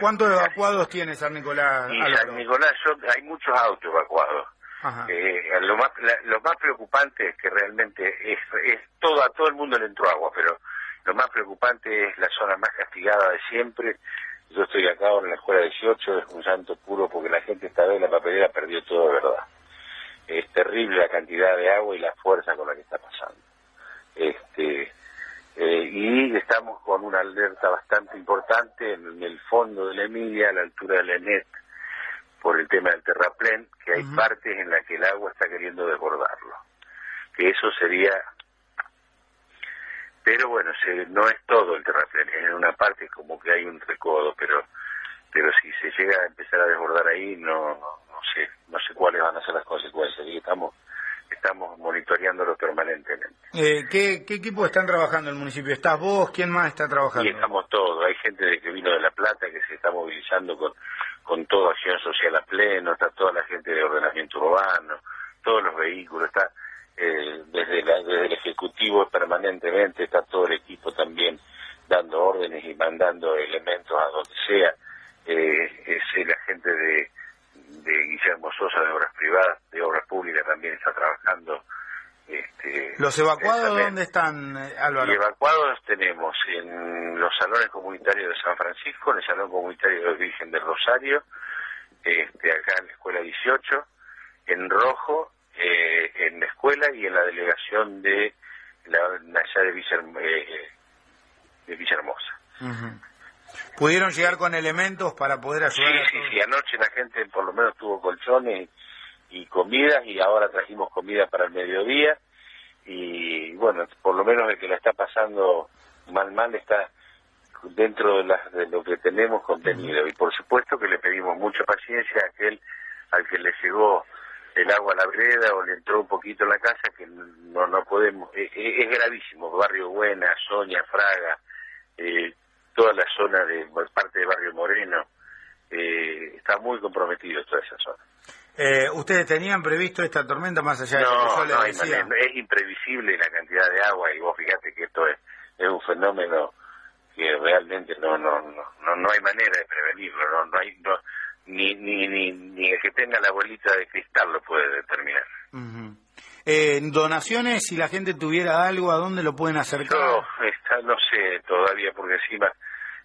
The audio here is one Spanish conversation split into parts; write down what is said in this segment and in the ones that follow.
¿Cuántos evacuados tiene San Nicolás? Y San Nicolás hay muchos autos evacuados. Eh, lo más lo más preocupante es que realmente es, es todo a todo el mundo le entró agua, pero lo más preocupante es la zona más castigada de siempre. Yo estoy acá ahora en la escuela 18, es un santo puro porque la gente esta vez la papelera perdió todo de verdad. Es terrible la cantidad de agua y la fuerza con la que está pasando. Este, eh, y estamos con una alerta bastante importante en, el fondo de la Emilia, a la altura de la ENET, por el tema del terraplén, que hay partes en las que el agua está queriendo desbordarlo. Que eso sería... Pero bueno, se, no es todo el terraplén, en una parte como que hay un recodo, pero pero si se llega a empezar a desbordar ahí, no, no, sé, no sé cuáles van a ser las consecuencias. Y estamos estamos monitoreándolo permanentemente. Eh, ¿qué, ¿Qué equipo están trabajando en el municipio? ¿Estás vos? ¿Quién más está trabajando? Y estamos todos. Hay gente que vino de La Plata que se está movilizando con, con toda acción social a pleno, está toda la gente de ordenamiento urbano, todos los vehículos, está eh, desde, la, desde el Ejecutivo permanentemente, está todo el equipo también dando órdenes y mandando elementos a donde sea. Eh, es la gente de de Guillermo Sosa de Obras Privadas, de Obras Públicas también está trabajando. Este, ¿Los evacuados dónde están, eh, Álvaro? Los evacuados tenemos en los salones comunitarios de San Francisco, en el Salón Comunitario de Virgen del Rosario, este, acá en la Escuela 18, en Rojo, eh, en la escuela y en la delegación de la allá de, Villa, eh, de Villahermosa. ¿Pudieron llegar con elementos para poder ayudar? Sí, sí, sí. Anoche la gente por lo menos tuvo colchones y comidas y ahora trajimos comida para el mediodía y bueno, por lo menos el que la está pasando mal mal está dentro de, de lo que tenemos contenido y por supuesto que le pedimos mucha paciencia a aquel al que le llegó el agua a la vereda o le entró un poquito en la casa que no no podemos es, es gravísimo Barrio Buena Soña Fraga eh, toda la zona de parte de Barrio Moreno, eh, está muy comprometido toda esa zona. Eh, ¿Ustedes tenían previsto esta tormenta más allá de lo que yo le no, decía? es imprevisible la cantidad de agua y vos fíjate que esto es, es un fenómeno que realmente no no no no, hay manera de prevenirlo, no, no hay ni, ni, ni, ni el que tenga la bolita de cristal lo puede determinar. eh, donaciones, si la gente tuviera algo, ¿a dónde lo pueden acercar? No, está, no sé todavía, porque encima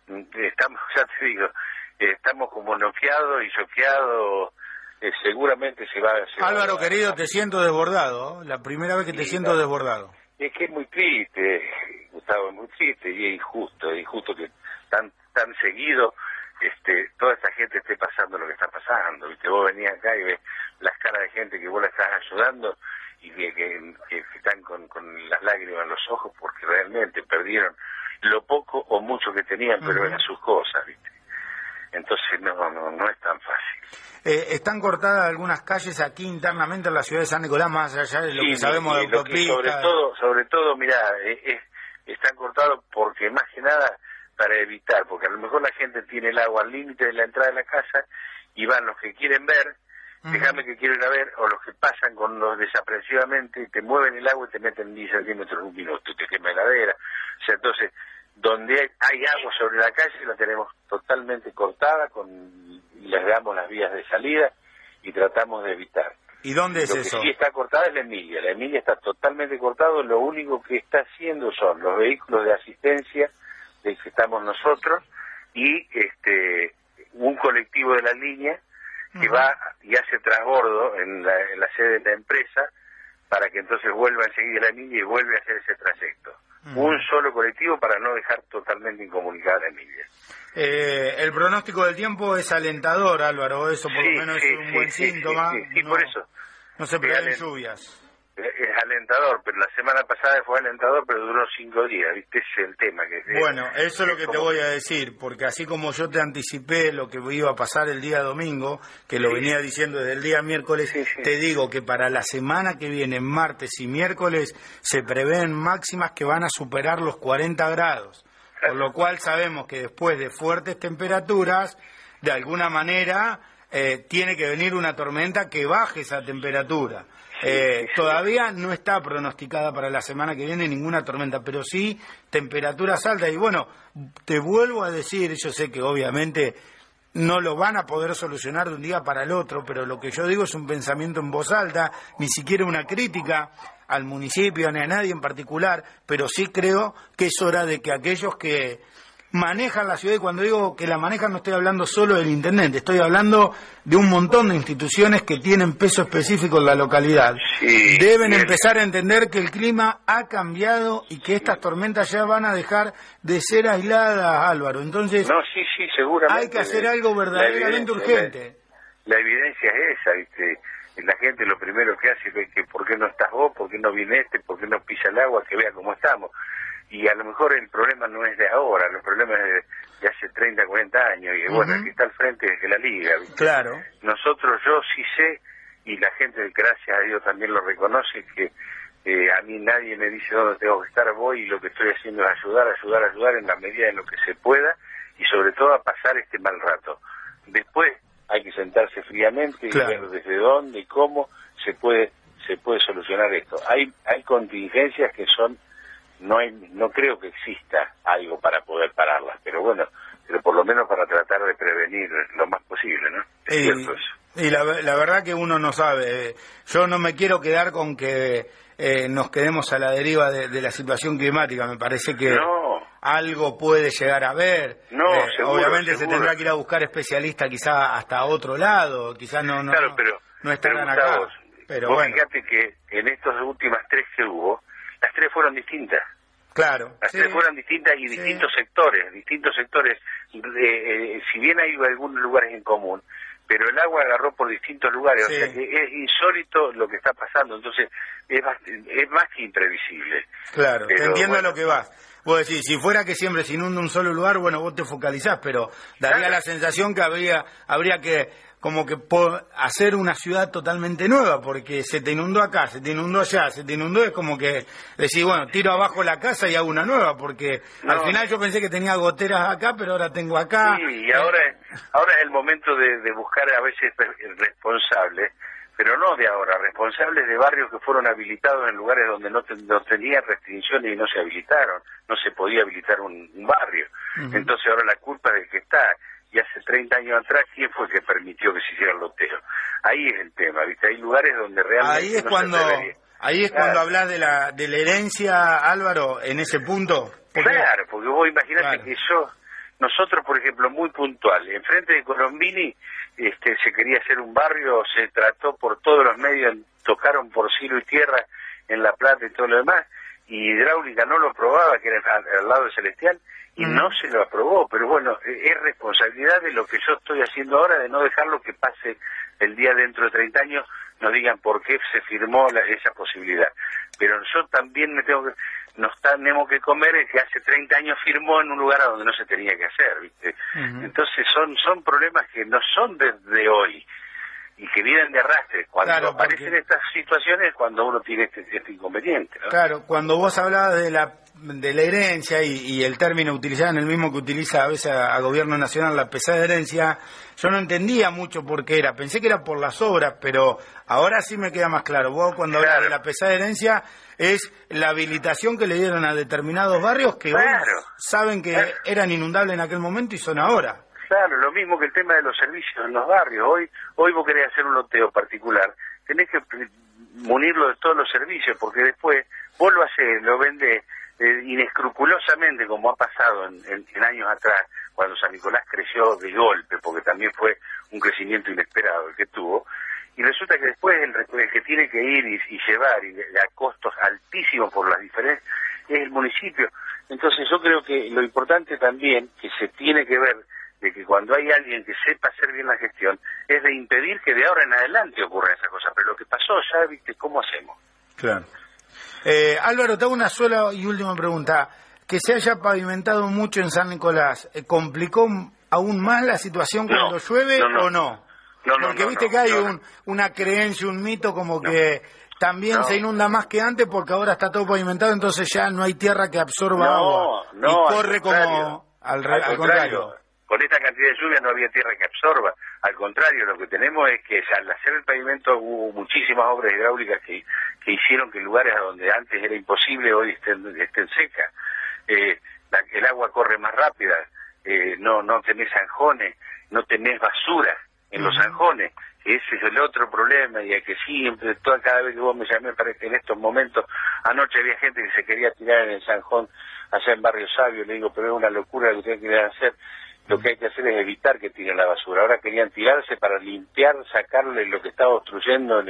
estamos, ya te digo, estamos como noqueados y choqueados. Eh, seguramente se va, a... Álvaro, querido, te siento desbordado. La primera vez que te siento desbordado. Es que es muy triste, Gustavo, es muy triste y es injusto. Es injusto que tan, tan seguido este, toda esta gente esté pasando lo que está pasando. que Vos venías acá y ves las caras de gente que vos la estás ayudando y que, que, están con, con las lágrimas en los ojos porque realmente perdieron lo poco o mucho que tenían, pero eran sus cosas, ¿viste? Entonces no, no, no es tan fácil. Eh, ¿Están cortadas algunas calles aquí internamente en la ciudad de San Nicolás, más allá de lo que sabemos de autopistas? Sobre todo, sobre todo, mira, eh, están cortados porque más que nada para evitar, porque a lo mejor la gente tiene el agua al límite de la entrada de la casa y van los que quieren ver, déjame que quiero ir a ver, o los que pasan con los desaprensivamente y te mueven el agua y te meten 10 centímetros en un minuto, te quema heladera. O sea, entonces donde hay agua sobre la calle la tenemos totalmente cortada con les damos las vías de salida y tratamos de evitar. ¿Y dónde es lo eso? Que sí está cortada es la Emilia. La Emilia está totalmente cortada. Lo único que está haciendo son los vehículos de asistencia de que estamos nosotros y este un colectivo de la línea que va y hace transbordo en la, en la sede de la empresa para que entonces vuelva a seguir la Emilia y vuelve a hacer ese trayecto un solo colectivo para no dejar totalmente incomunicada a Emilia. Eh, el pronóstico del tiempo es alentador, Álvaro, eso por lo menos es un buen síntoma. Sí, por eso. No se prevén lluvias. Es alentador, pero la semana pasada fue alentador, pero duró cinco días, ¿viste? Ese es el tema. que Bueno, eso es lo que te voy a decir, porque así como yo te anticipé lo que iba a pasar el día domingo, que lo venía diciendo desde el día miércoles, te digo que para la semana que viene, martes y miércoles, se prevén máximas que van a superar los 40 grados. Por lo cual sabemos que después de fuertes temperaturas, de alguna manera, eh, tiene que venir una tormenta que baje esa temperatura. Eh, todavía no está pronosticada para la semana que viene ninguna tormenta, pero sí temperaturas altas. Y bueno, te vuelvo a decir, yo sé que obviamente no lo van a poder solucionar de un día para el otro, pero lo que yo digo es un pensamiento en voz alta, ni siquiera una crítica al municipio ni a nadie en particular, pero sí creo que es hora de que aquellos que manejan la ciudad y cuando digo que la manejan no estoy hablando solo del intendente, estoy hablando de un montón de instituciones que tienen peso específico en la localidad. Deben empezar a entender que el clima ha cambiado y que estas tormentas ya van a dejar de ser aisladas, Álvaro. Entonces, no, sí, sí, seguramente. hay que hacer algo verdaderamente urgente. La, evidencia es esa, ¿viste? La gente lo primero que hace es que por qué no estás vos, por qué no viene este, por qué no pisa el agua, que vea cómo estamos y a lo mejor el problema no es de ahora, el problema es de, hace 30, 40 años, y bueno, aquí está al frente de la liga. Claro. Nosotros, yo sí sé, y la gente, gracias a Dios, también lo reconoce, que eh, a mí nadie me dice dónde tengo que estar, voy y lo que estoy haciendo es ayudar, ayudar, ayudar en la medida en lo que se pueda, y sobre todo a pasar este mal rato. Después hay que sentarse fríamente y ver desde dónde y cómo se puede se puede solucionar esto. Hay hay contingencias que son no hay, no creo que exista algo para poder pararlas, pero bueno, pero por lo menos para tratar de prevenir lo más posible, ¿no? y, la, la, verdad que uno no sabe. Yo no me quiero quedar con que eh, nos quedemos a la deriva de, la situación climática. Me parece que algo puede llegar a ver. No, eh, obviamente se tendrá que ir a buscar especialistas quizá hasta otro lado, quizás no, no, pero, no estarán acá. pero bueno. fíjate que en estas últimas tres que hubo, las tres fueron distintas. Claro. Las tres fueron distintas y distintos sectores, distintos sectores. Eh, si bien hay algunos lugares en común, pero el agua agarró por distintos lugares, o sea que es insólito lo que está pasando, entonces es más, es más que imprevisible. Claro, entiendo a lo que vas. Vos decís, si fuera que siempre se inunda un solo lugar, bueno, vos te focalizás, pero daría la sensación que habría, habría que como que hacer una ciudad totalmente nueva, porque se te inundó acá, se te inundó allá, se te inundó, es como que decís, bueno, tiro abajo la casa y hago una nueva, porque al final yo pensé que tenía goteras acá, pero ahora tengo acá. Sí, y ahora, ahora es el momento de, buscar a veces responsables, pero no de ahora, responsables de barrios que fueron habilitados en lugares donde no, tenían restricciones y no se habilitaron, no se podía habilitar un, barrio. Entonces ahora la culpa es del que está y hace 30 años atrás, ¿quién fue que permitió que se hiciera el loteo? Ahí es el tema, ¿viste? Hay lugares donde realmente ahí es cuando, Ahí es cuando hablas de la, de la herencia, Álvaro, en ese punto. Claro, porque vos imaginate que yo, nosotros, por ejemplo, muy puntual, enfrente de Colombini este, se quería hacer un barrio, se trató por todos los medios, tocaron por cielo y tierra en La Plata y todo lo demás, y Hidráulica no lo probaba, que era al, lado de Celestial, y no se lo aprobó, pero bueno, e, es responsabilidad de lo que yo estoy haciendo ahora de no dejarlo que pase el día dentro de 30 años, nos digan por qué se firmó esa posibilidad. Pero yo también me tengo que, nos tenemos que comer el que hace 30 años firmó en un lugar a donde no se tenía que hacer, ¿viste? Entonces son, son problemas que no son desde hoy y que vienen de arrastre. Cuando aparecen estas situaciones cuando uno tiene este, este inconveniente. Claro, cuando vos hablabas de la de la herencia y, el término utilizado en el mismo que utiliza a veces a, Gobierno Nacional la pesada herencia, yo no entendía mucho por qué era. Pensé que era por las obras, pero ahora sí me queda más claro. Vos cuando hablas de la pesada herencia es la habilitación que le dieron a determinados barrios que saben que eran inundables en aquel momento y son ahora. Claro, lo mismo que el tema de los servicios en los barrios. Hoy, hoy vos querés hacer un loteo particular, tenés que munirlo de todos los servicios, porque después vos lo haces, lo vendés eh, inescrupulosamente, como ha pasado en, años atrás, cuando San Nicolás creció de golpe, porque también fue un crecimiento inesperado el que tuvo, y resulta que después el, que tiene que ir y, llevar y a costos altísimos por las diferencias es el municipio. Entonces yo creo que lo importante también que se tiene que ver de que cuando hay alguien que sepa hacer bien la gestión, es de impedir que de ahora en adelante ocurra esa cosa. Pero lo que pasó ya, viste, ¿cómo hacemos? Claro. Eh, Álvaro, te hago una sola y última pregunta. Que se haya pavimentado mucho en San Nicolás, eh, ¿complicó aún más la situación cuando llueve o no? Porque viste que hay un, una creencia, un mito como que también se inunda más que antes porque ahora está todo pavimentado, entonces ya no hay tierra que absorba agua y corre como al, contrario. Con esta cantidad de lluvia no había tierra que absorba. Al contrario, lo que tenemos es que al hacer el pavimento hubo muchísimas obras hidráulicas que, que hicieron que lugares a donde antes era imposible hoy estén, estén secas. Eh, el agua corre más rápida, eh, no, no tenés zanjones, no tenés basura en los zanjones. Ese es el otro problema y es que siempre, toda, cada vez que vos me llamé para que en estos momentos, anoche había gente que se quería tirar en el zanjón allá en Barrio Sabio, le digo, pero es una locura lo que ustedes quieren hacer, lo que hay que hacer es evitar que tiren la basura. Ahora querían tirarse para limpiar, sacarle lo que estaba obstruyendo,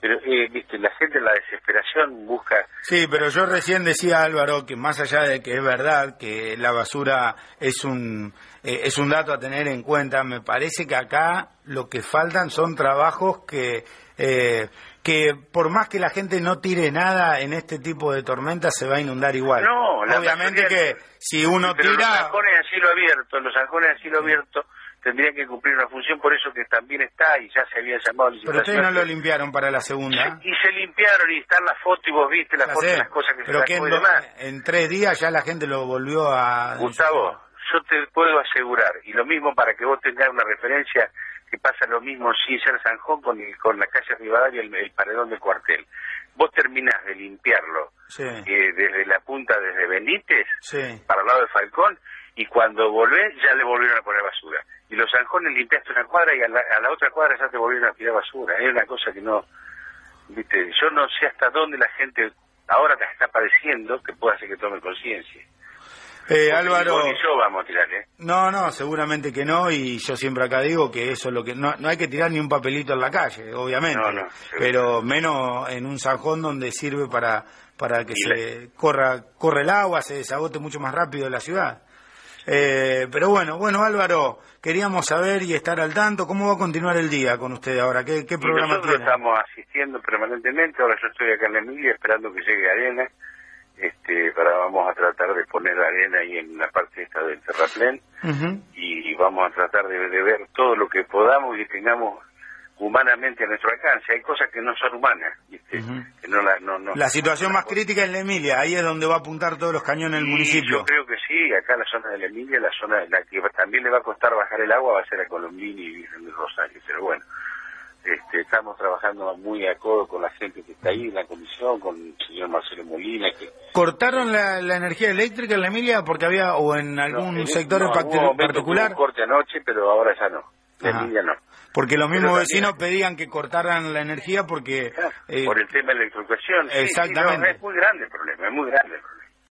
pero eh, viste, la gente en la desesperación busca... Sí, pero yo recién decía Álvaro que más allá de que es verdad que la basura es un eh, es un dato a tener en cuenta. Me parece que acá lo que faltan son trabajos que, eh, que por más que la gente no tire nada en este tipo de tormentas, se va a inundar igual. No, obviamente que si uno tira. Los zanjones a cielo abierto, los zanjones a cielo abierto tendrían que cumplir una función, por eso que también está y ya se había llamado Pero ustedes no lo limpiaron para la segunda. Y, se limpiaron y están las fotos y vos viste las fotos, las cosas que pero se en, en tres días ya la gente lo volvió a. Gustavo, yo te puedo asegurar, y lo mismo para que vos tengas una referencia, que pasa lo mismo sin ser Sanjón con, con la calle Rivadavia y el, paredón del cuartel. Vos terminás de limpiarlo eh, desde la punta, desde Benítez, para el lado de Falcón, y cuando volvés ya le volvieron a poner basura. Y los zanjones limpiaste una cuadra y a la, a la otra cuadra ya te volvieron a tirar basura. Es una cosa que no... viste Yo no sé hasta dónde la gente ahora te está padeciendo que pueda hacer que tome conciencia. Eh, Álvaro. vamos a tirar, ¿eh? No, no, seguramente que no, y yo siempre acá digo que eso es lo que. No, no hay que tirar ni un papelito en la calle, obviamente. pero menos en un sajón donde sirve para, para que se corra, corre el agua, se desagote mucho más rápido la ciudad. Eh, pero bueno, bueno, Álvaro, queríamos saber y estar al tanto. ¿Cómo va a continuar el día con usted ahora? ¿Qué, qué programa nosotros tiene? estamos asistiendo permanentemente. Ahora yo estoy acá en la Emilia esperando que llegue Arena este, para vamos a tratar de poner arena ahí en la parte esta del terraplén y vamos a tratar de, ver todo lo que podamos y tengamos humanamente a nuestro alcance. Hay cosas que no son humanas, la, situación más crítica es la Emilia, ahí es donde va a apuntar todos los cañones del municipio. Yo creo que sí, acá en la zona de la Emilia, la zona en la que también le va a costar bajar el agua va a ser a Colombini y Virgen Rosario, pero bueno. Este, estamos trabajando muy a codo con la gente que está ahí en la comisión, con el señor Marcelo Molina. Que, ¿Cortaron la, energía eléctrica en la Emilia porque había, o en algún sector en particular? un corte anoche, pero ahora ya no. La Emilia no. Porque los mismos vecinos pedían que cortaran la energía porque... Eh, por el tema de la electrificación. Exactamente. es muy grande el problema, es muy grande el problema.